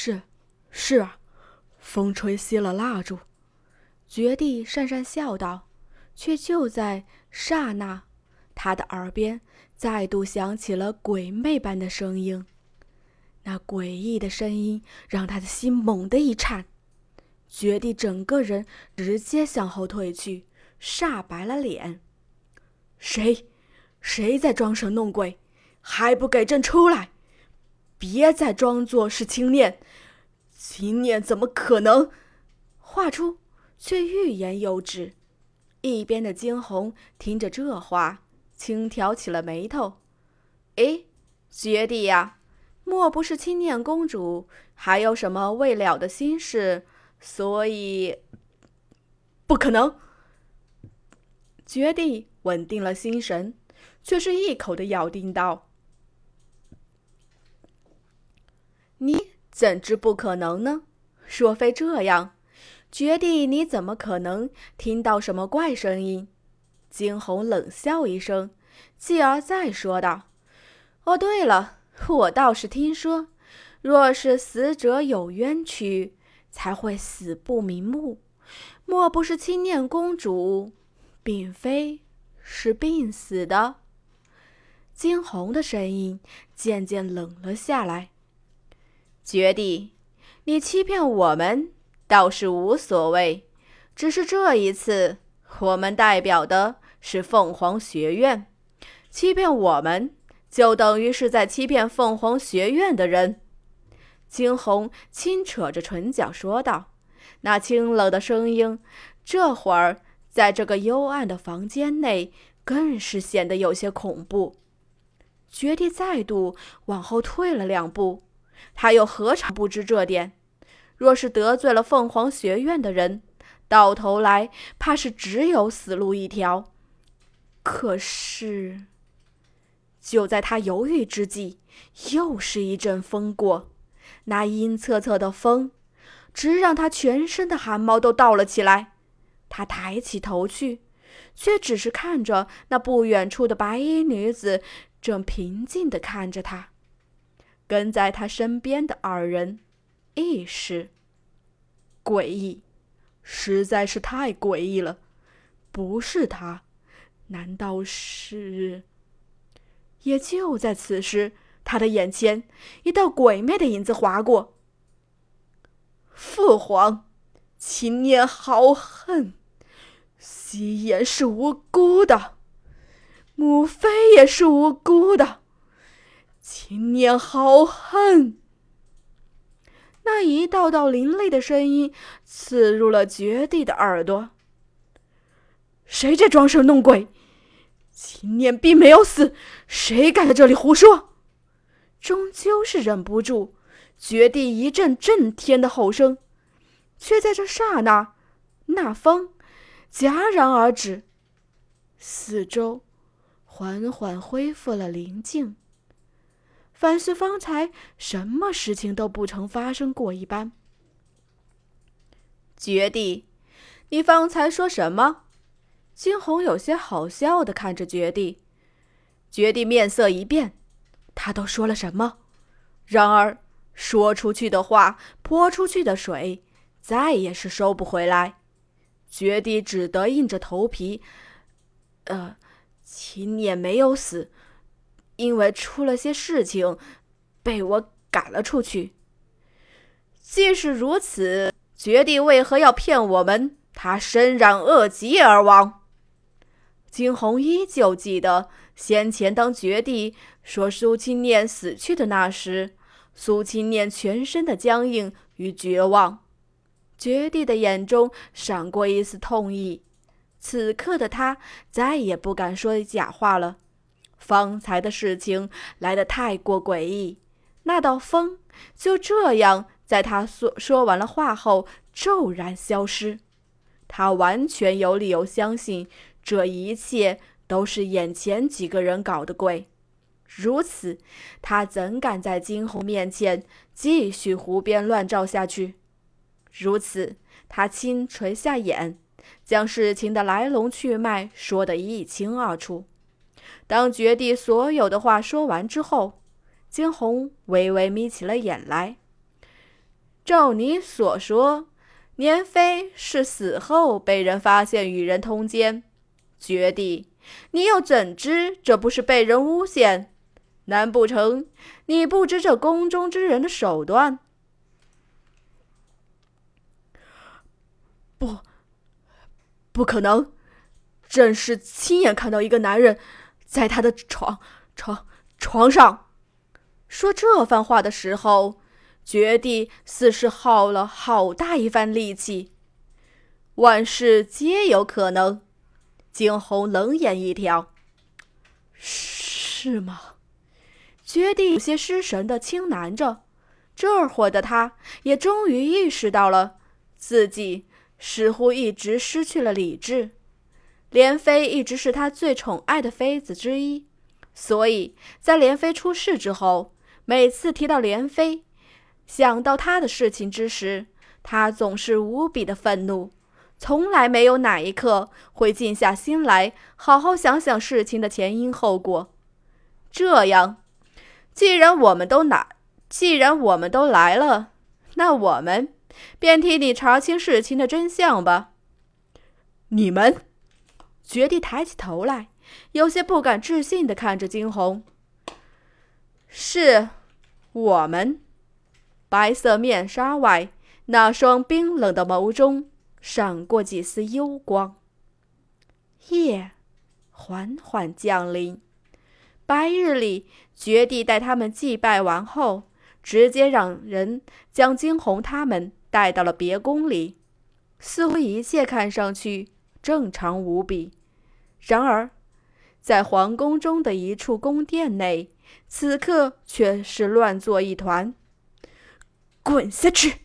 是，是啊。风吹熄了蜡烛，绝地讪讪笑道，却就在刹那，他的耳边再度响起了鬼魅般的声音。那诡异的声音让他的心猛地一颤，绝地整个人直接向后退去，煞白了脸。谁？谁在装神弄鬼？还不给朕出来！别再装作是青念，青念怎么可能？话出，却欲言又止。一边的惊鸿听着这话，轻挑起了眉头。哎，绝地呀！莫不是青念公主还有什么未了的心事？所以不可能。绝地稳定了心神，却是一口的咬定道：“你怎知不可能呢？若非这样，绝地你怎么可能听到什么怪声音？”惊鸿冷笑一声，继而再说道：“哦，对了。”我倒是听说，若是死者有冤屈，才会死不瞑目。莫不是青念公主，并非是病死的？惊鸿的声音渐渐冷了下来。绝地，你欺骗我们倒是无所谓，只是这一次，我们代表的是凤凰学院，欺骗我们。就等于是在欺骗凤凰学院的人。惊鸿轻扯着唇角说道：“那清冷的声音，这会儿在这个幽暗的房间内，更是显得有些恐怖。”绝地再度往后退了两步，他又何尝不知这点？若是得罪了凤凰学院的人，到头来怕是只有死路一条。可是……就在他犹豫之际，又是一阵风过，那阴恻恻的风，直让他全身的汗毛都倒了起来。他抬起头去，却只是看着那不远处的白衣女子，正平静地看着他。跟在他身边的二人，亦是诡异，实在是太诡异了。不是他，难道是？也就在此时，他的眼前一道鬼魅的影子划过。父皇，秦念好恨，夕颜是无辜的，母妃也是无辜的，秦念好恨。那一道道凌厉的声音刺入了绝地的耳朵。谁在装神弄鬼？秦念并没有死，谁敢在这里胡说？终究是忍不住，绝地一阵震天的吼声，却在这刹那，那风戛然而止，四周缓缓恢复了宁静，反似方才什么事情都不曾发生过一般。绝地，你方才说什么？惊鸿有些好笑的看着绝地，绝地面色一变，他都说了什么？然而说出去的话，泼出去的水，再也是收不回来。绝地只得硬着头皮，呃，秦也没有死，因为出了些事情，被我赶了出去。既是如此，绝地为何要骗我们？他身染恶疾而亡。惊鸿依旧记得先前当绝地说苏青念死去的那时，苏青念全身的僵硬与绝望。绝地的眼中闪过一丝痛意。此刻的他再也不敢说假话了。方才的事情来得太过诡异，那道风就这样在他说说完了话后骤然消失。他完全有理由相信。这一切都是眼前几个人搞的鬼，如此，他怎敢在惊鸿面前继续胡编乱造下去？如此，他轻垂下眼，将事情的来龙去脉说得一清二楚。当绝地所有的话说完之后，惊鸿微微眯起了眼来，照你所说，年妃是死后被人发现与人通奸。绝地，你又怎知这不是被人诬陷？难不成你不知这宫中之人的手段？不，不可能！朕是亲眼看到一个男人在他的床床床上。说这番话的时候，绝地似是耗了好大一番力气。万事皆有可能。惊鸿冷眼一挑，是吗？绝地有些失神的轻喃着。这会的他，也终于意识到了自己似乎一直失去了理智。莲妃一直是他最宠爱的妃子之一，所以在莲妃出事之后，每次提到莲妃，想到她的事情之时，他总是无比的愤怒。从来没有哪一刻会静下心来好好想想事情的前因后果。这样，既然我们都来，既然我们都来了，那我们便替你查清事情的真相吧。你们，绝地抬起头来，有些不敢置信的看着惊鸿。是，我们。白色面纱外，那双冰冷的眸中。闪过几丝幽光。夜缓缓降临，白日里，绝地带他们祭拜完后，直接让人将惊鸿他们带到了别宫里，似乎一切看上去正常无比。然而，在皇宫中的一处宫殿内，此刻却是乱作一团。滚下去！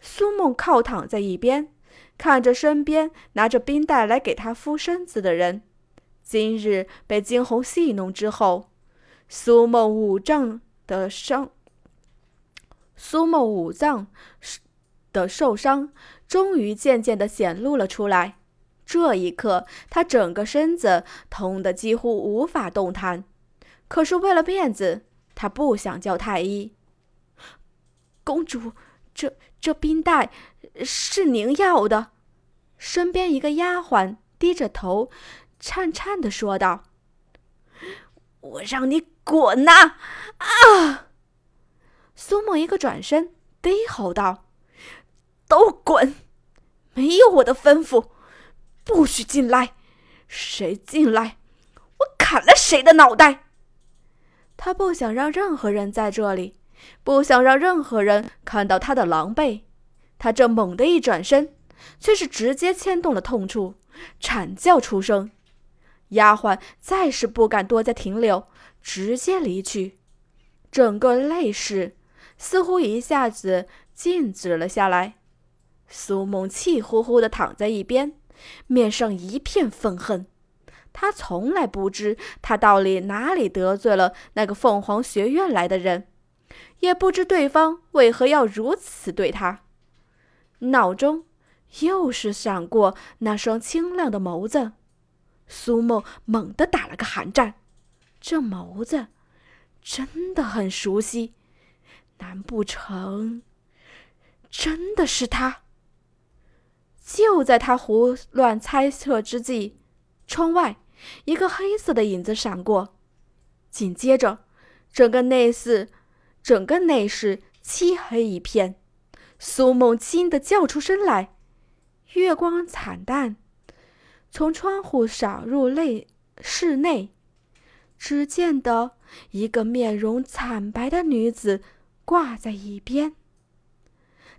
苏梦靠躺在一边。看着身边拿着冰袋来给他敷身子的人，今日被惊鸿戏弄之后，苏梦五脏的伤，苏梦五脏的受伤终于渐渐的显露了出来。这一刻，他整个身子痛得几乎无法动弹。可是为了面子，他不想叫太医。公主，这这冰袋。是您要的，身边一个丫鬟低着头，颤颤的说道：“我让你滚呐！”啊！苏沫一个转身，低吼道：“都滚！没有我的吩咐，不许进来！谁进来，我砍了谁的脑袋！”他不想让任何人在这里，不想让任何人看到他的狼狈。他这猛地一转身，却是直接牵动了痛处，惨叫出声。丫鬟再是不敢多加停留，直接离去。整个泪室似乎一下子静止了下来。苏梦气呼呼地躺在一边，面上一片愤恨。他从来不知他到底哪里得罪了那个凤凰学院来的人，也不知对方为何要如此对他。脑中又是闪过那双清亮的眸子，苏梦猛地打了个寒战。这眸子真的很熟悉，难不成真的是他？就在他胡乱猜测之际，窗外一个黑色的影子闪过，紧接着，整个内室，整个内室漆黑一片。苏梦惊得叫出声来，月光惨淡，从窗户洒入内室内。只见得一个面容惨白的女子挂在一边，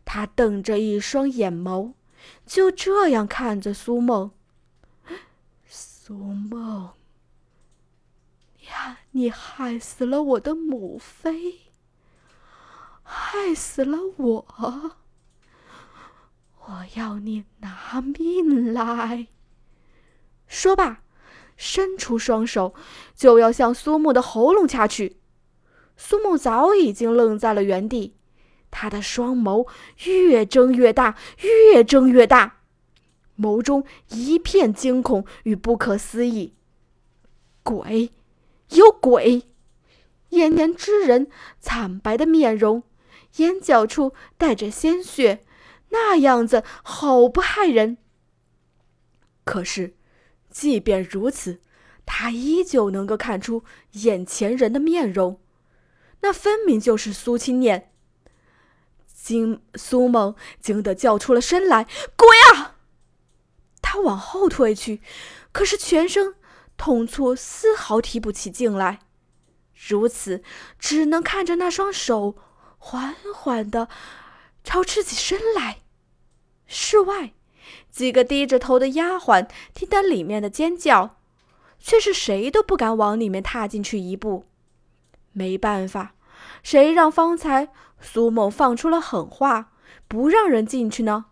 她瞪着一双眼眸，就这样看着苏梦。苏梦，呀你害死了我的母妃。害死了我！我要你拿命来！说罢，伸出双手就要向苏木的喉咙掐去。苏木早已经愣在了原地，他的双眸越睁越大，越睁越大，眸中一片惊恐与不可思议。鬼，有鬼！眼前之人惨白的面容。眼角处带着鲜血，那样子好不骇人。可是，即便如此，他依旧能够看出眼前人的面容，那分明就是苏青念。惊苏梦惊得叫出了声来：“鬼啊！”他往后退去，可是全身痛处丝毫提不起劲来，如此只能看着那双手缓缓的朝自己伸来。室外，几个低着头的丫鬟听到里面的尖叫，却是谁都不敢往里面踏进去一步。没办法，谁让方才苏某放出了狠话，不让人进去呢？